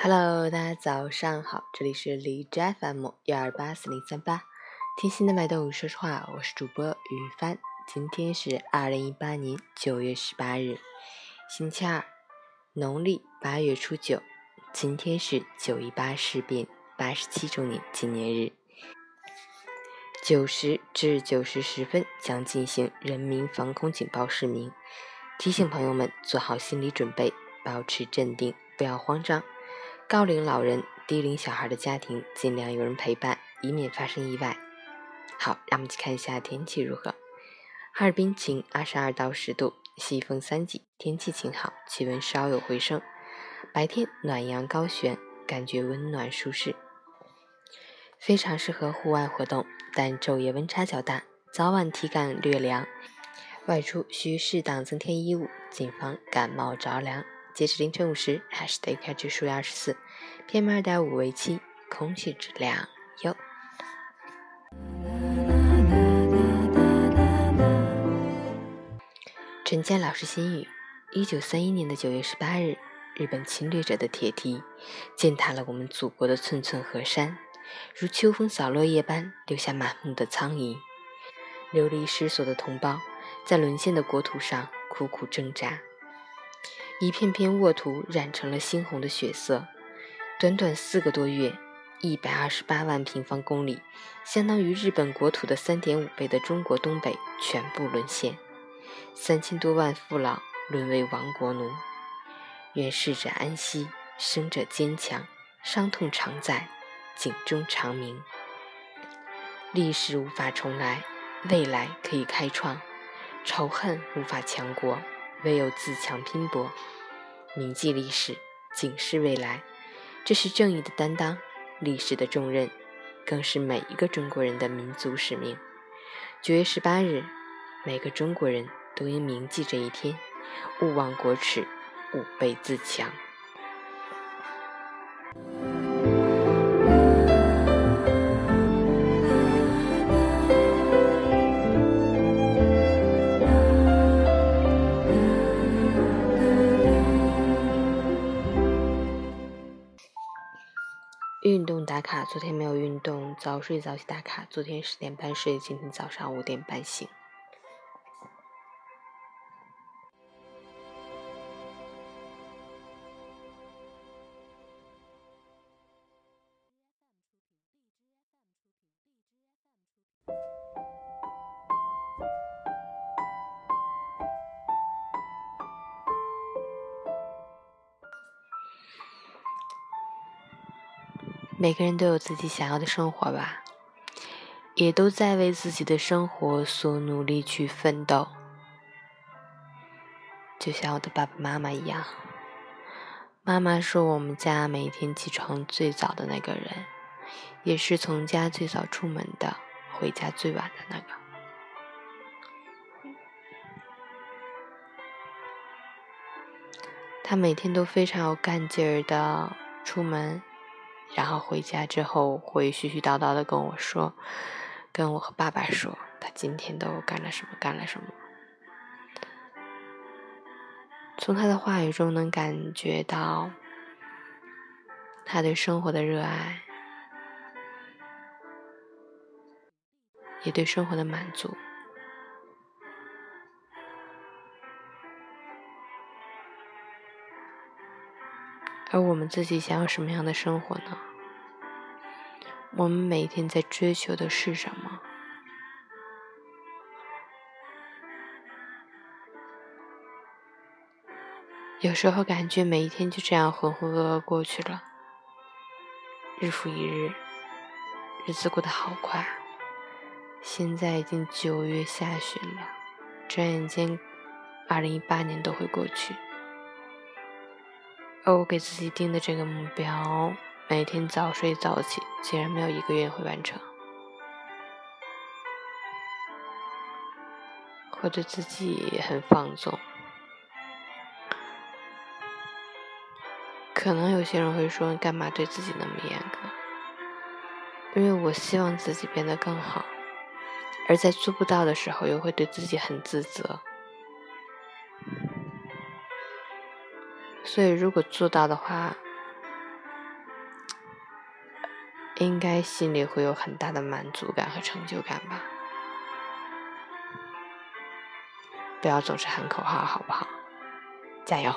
Hello，大家早上好，这里是荔枝 FM 幺二八四零三八，听心的脉动，说实话，我是主播雨帆。今天是二零一八年九月十八日，星期二，农历八月初九。今天是九一八事变八十七周年纪念日。九时至九时十分将进行人民防空警报释鸣，提醒朋友们做好心理准备，保持镇定，不要慌张。高龄老人、低龄小孩的家庭尽量有人陪伴，以免发生意外。好，让我们去看一下天气如何。哈尔滨晴，二十二到十度，西风三级，天气晴好，气温稍有回升。白天暖阳高悬，感觉温暖舒适，非常适合户外活动。但昼夜温差较大，早晚体感略凉，外出需适当增添衣物，谨防感冒着凉。截止凌晨五时，海市的 AQI 指数为二十四，PM 二点五为七，空气质量优。陈坚老师心语：一九三一年的九月十八日，日本侵略者的铁蹄践踏了我们祖国的寸寸河山，如秋风扫落叶般留下满目的苍夷。流离失所的同胞在沦陷的国土上苦苦挣扎。一片片沃土染成了猩红的血色。短短四个多月，一百二十八万平方公里，相当于日本国土的三点五倍的中国东北全部沦陷，三千多万父老沦为亡国奴。愿逝者安息，生者坚强，伤痛常在，警钟长鸣。历史无法重来，未来可以开创。仇恨无法强国。唯有自强拼搏，铭记历史，警示未来，这是正义的担当，历史的重任，更是每一个中国人的民族使命。九月十八日，每个中国人都应铭记这一天，勿忘国耻，吾辈自强。运动打卡，昨天没有运动。早睡早起打卡，昨天十点半睡，今天早上五点半醒。每个人都有自己想要的生活吧，也都在为自己的生活所努力去奋斗，就像我的爸爸妈妈一样。妈妈是我们家每天起床最早的那个人，也是从家最早出门的，回家最晚的那个。她每天都非常有干劲儿的出门。然后回家之后会絮絮叨叨的跟我说，跟我和爸爸说他今天都干了什么，干了什么。从他的话语中能感觉到他对生活的热爱，也对生活的满足。而我们自己想要什么样的生活呢？我们每天在追求的是什么？有时候感觉每一天就这样浑浑噩噩过去了，日复一日，日子过得好快。现在已经九月下旬了，转眼间，二零一八年都会过去。而我给自己定的这个目标，每天早睡早起，竟然没有一个月会完成。或者自己很放纵，可能有些人会说：“干嘛对自己那么严格？”因为我希望自己变得更好，而在做不到的时候，又会对自己很自责。所以如果做到的话应该心里会有很大的满足感和成就感吧。不要总是喊口号好不好？加油。